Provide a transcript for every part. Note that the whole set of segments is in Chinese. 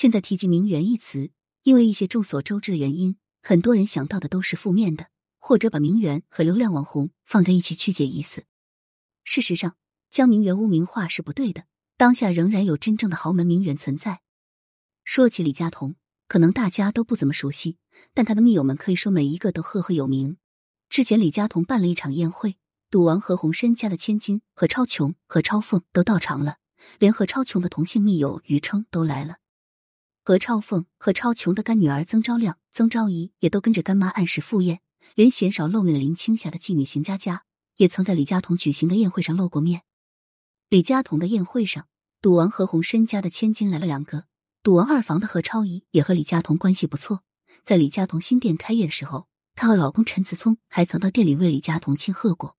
现在提及名媛一词，因为一些众所周知的原因，很多人想到的都是负面的，或者把名媛和流量网红放在一起曲解意思。事实上，将名媛污名化是不对的。当下仍然有真正的豪门名媛存在。说起李佳彤，可能大家都不怎么熟悉，但他的密友们可以说每一个都赫赫有名。之前李佳彤办了一场宴会，赌王何鸿燊家的千金何超琼、何超凤都到场了，连何超琼的同性密友于称都来了。何超凤、何超琼的干女儿曾昭亮、曾昭仪也都跟着干妈按时赴宴，连鲜少露面的林青霞的继女邢佳佳也曾在李佳彤举行的宴会上露过面。李佳彤的宴会上。赌王何鸿燊家的千金来了两个，赌王二房的何超仪也和李佳彤关系不错。在李佳彤新店开业的时候，她和老公陈子聪还曾到店里为李佳彤庆贺过。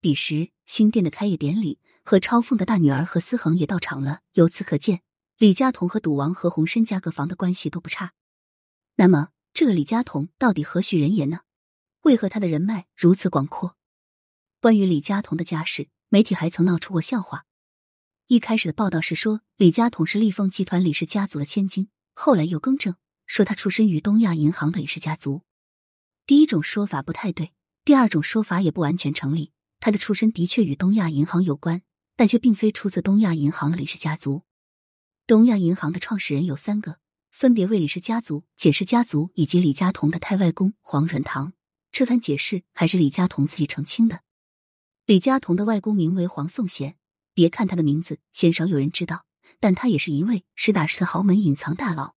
彼时新店的开业典礼，何超凤的大女儿何思恒也到场了。由此可见，李佳彤和赌王何鸿燊家各房的关系都不差。那么，这个李佳彤到底何许人也呢？为何他的人脉如此广阔？关于李佳彤的家世，媒体还曾闹出过笑话。一开始的报道是说李佳彤是立丰集团李氏家族的千金，后来又更正说他出身于东亚银行的李氏家族。第一种说法不太对，第二种说法也不完全成立。他的出身的确与东亚银行有关，但却并非出自东亚银行的李氏家族。东亚银行的创始人有三个，分别为李氏家族、简氏家族以及李嘉彤的太外公黄润堂。这番解释还是李嘉彤自己澄清的。李嘉彤的外公名为黄颂贤。别看他的名字鲜少有人知道，但他也是一位实打实的豪门隐藏大佬。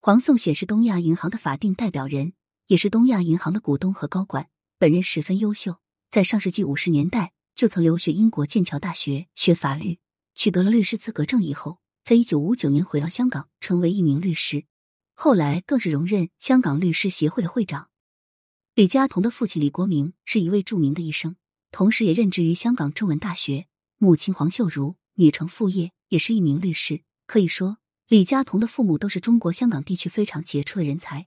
黄颂贤是东亚银行的法定代表人，也是东亚银行的股东和高管。本人十分优秀，在上世纪五十年代就曾留学英国剑桥大学学法律，取得了律师资格证以后，在一九五九年回到香港，成为一名律师。后来更是荣任香港律师协会的会长。李佳彤的父亲李国明是一位著名的医生，同时也任职于香港中文大学。母亲黄秀如，女承父业，也是一名律师。可以说，李佳彤的父母都是中国香港地区非常杰出的人才。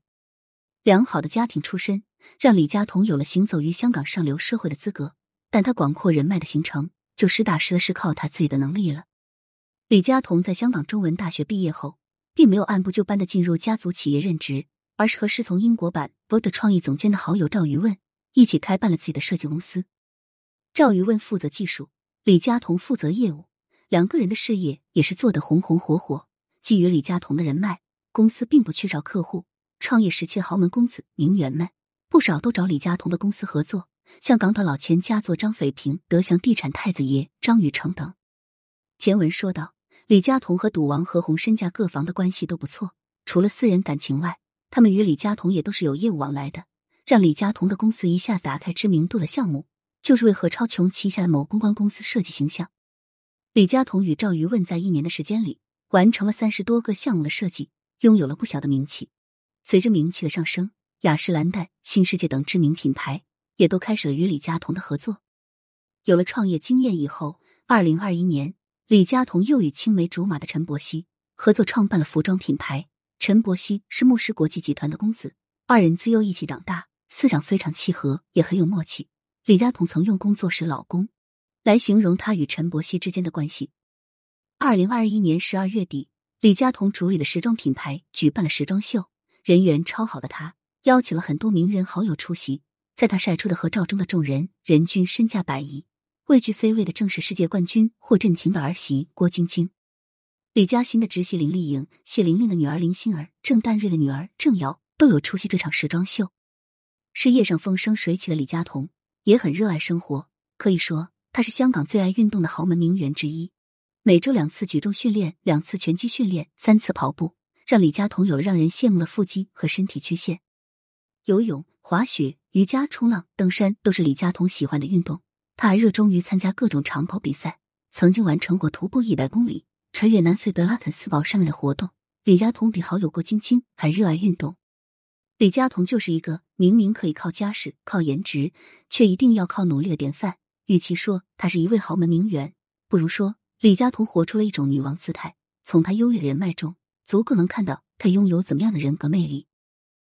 良好的家庭出身，让李佳彤有了行走于香港上流社会的资格。但他广阔人脉的形成，就实打实的是靠他自己的能力了。李佳彤在香港中文大学毕业后，并没有按部就班的进入家族企业任职，而是和师从英国版 Board 创意总监的好友赵余问一起开办了自己的设计公司。赵余问负责技术。李佳彤负责业务，两个人的事业也是做得红红火火。基于李佳彤的人脉，公司并不缺少客户。创业时期，豪门公子名媛们不少都找李佳彤的公司合作，像港岛老钱家族张斐平、德祥地产太子爷张宇成等。前文说到，李佳彤和赌王何鸿身价各房的关系都不错，除了私人感情外，他们与李佳彤也都是有业务往来的，让李佳彤的公司一下子打开知名度的项目。就是为何超琼旗下某公关公司设计形象。李佳彤与赵瑜问在一年的时间里完成了三十多个项目的设计，拥有了不小的名气。随着名气的上升，雅诗兰黛、新世界等知名品牌也都开始了与李佳彤的合作。有了创业经验以后，二零二一年，李佳彤又与青梅竹马的陈柏希合作创办了服装品牌。陈柏希是牧师国际集团的公子，二人自幼一起长大，思想非常契合，也很有默契。李佳彤曾用工作室老公来形容他与陈柏希之间的关系。二零二一年十二月底，李佳彤主理的时装品牌举办了时装秀，人缘超好的他邀请了很多名人好友出席。在他晒出的合照中的众人，人均身价百亿。位居 C 位的正是世界冠军霍震霆的儿媳郭晶晶，李嘉欣的侄媳林丽颖、谢玲玲的女儿林心儿、郑淡瑞的女儿郑瑶都有出席这场时装秀。事业上风生水起的李佳彤。也很热爱生活，可以说她是香港最爱运动的豪门名媛之一。每周两次举重训练，两次拳击训练，三次跑步，让李佳彤有了让人羡慕的腹肌和身体曲线。游泳、滑雪、瑜伽、冲浪、登山都是李佳彤喜欢的运动。他还热衷于参加各种长跑比赛，曾经完成过徒步一百公里、穿越南非德拉肯斯堡上面的活动。李佳彤比好友郭晶晶还热爱运动。李佳彤就是一个明明可以靠家世、靠颜值，却一定要靠努力的典范。与其说她是一位豪门名媛，不如说李佳彤活出了一种女王姿态。从她优越的人脉中，足够能看到她拥有怎么样的人格魅力。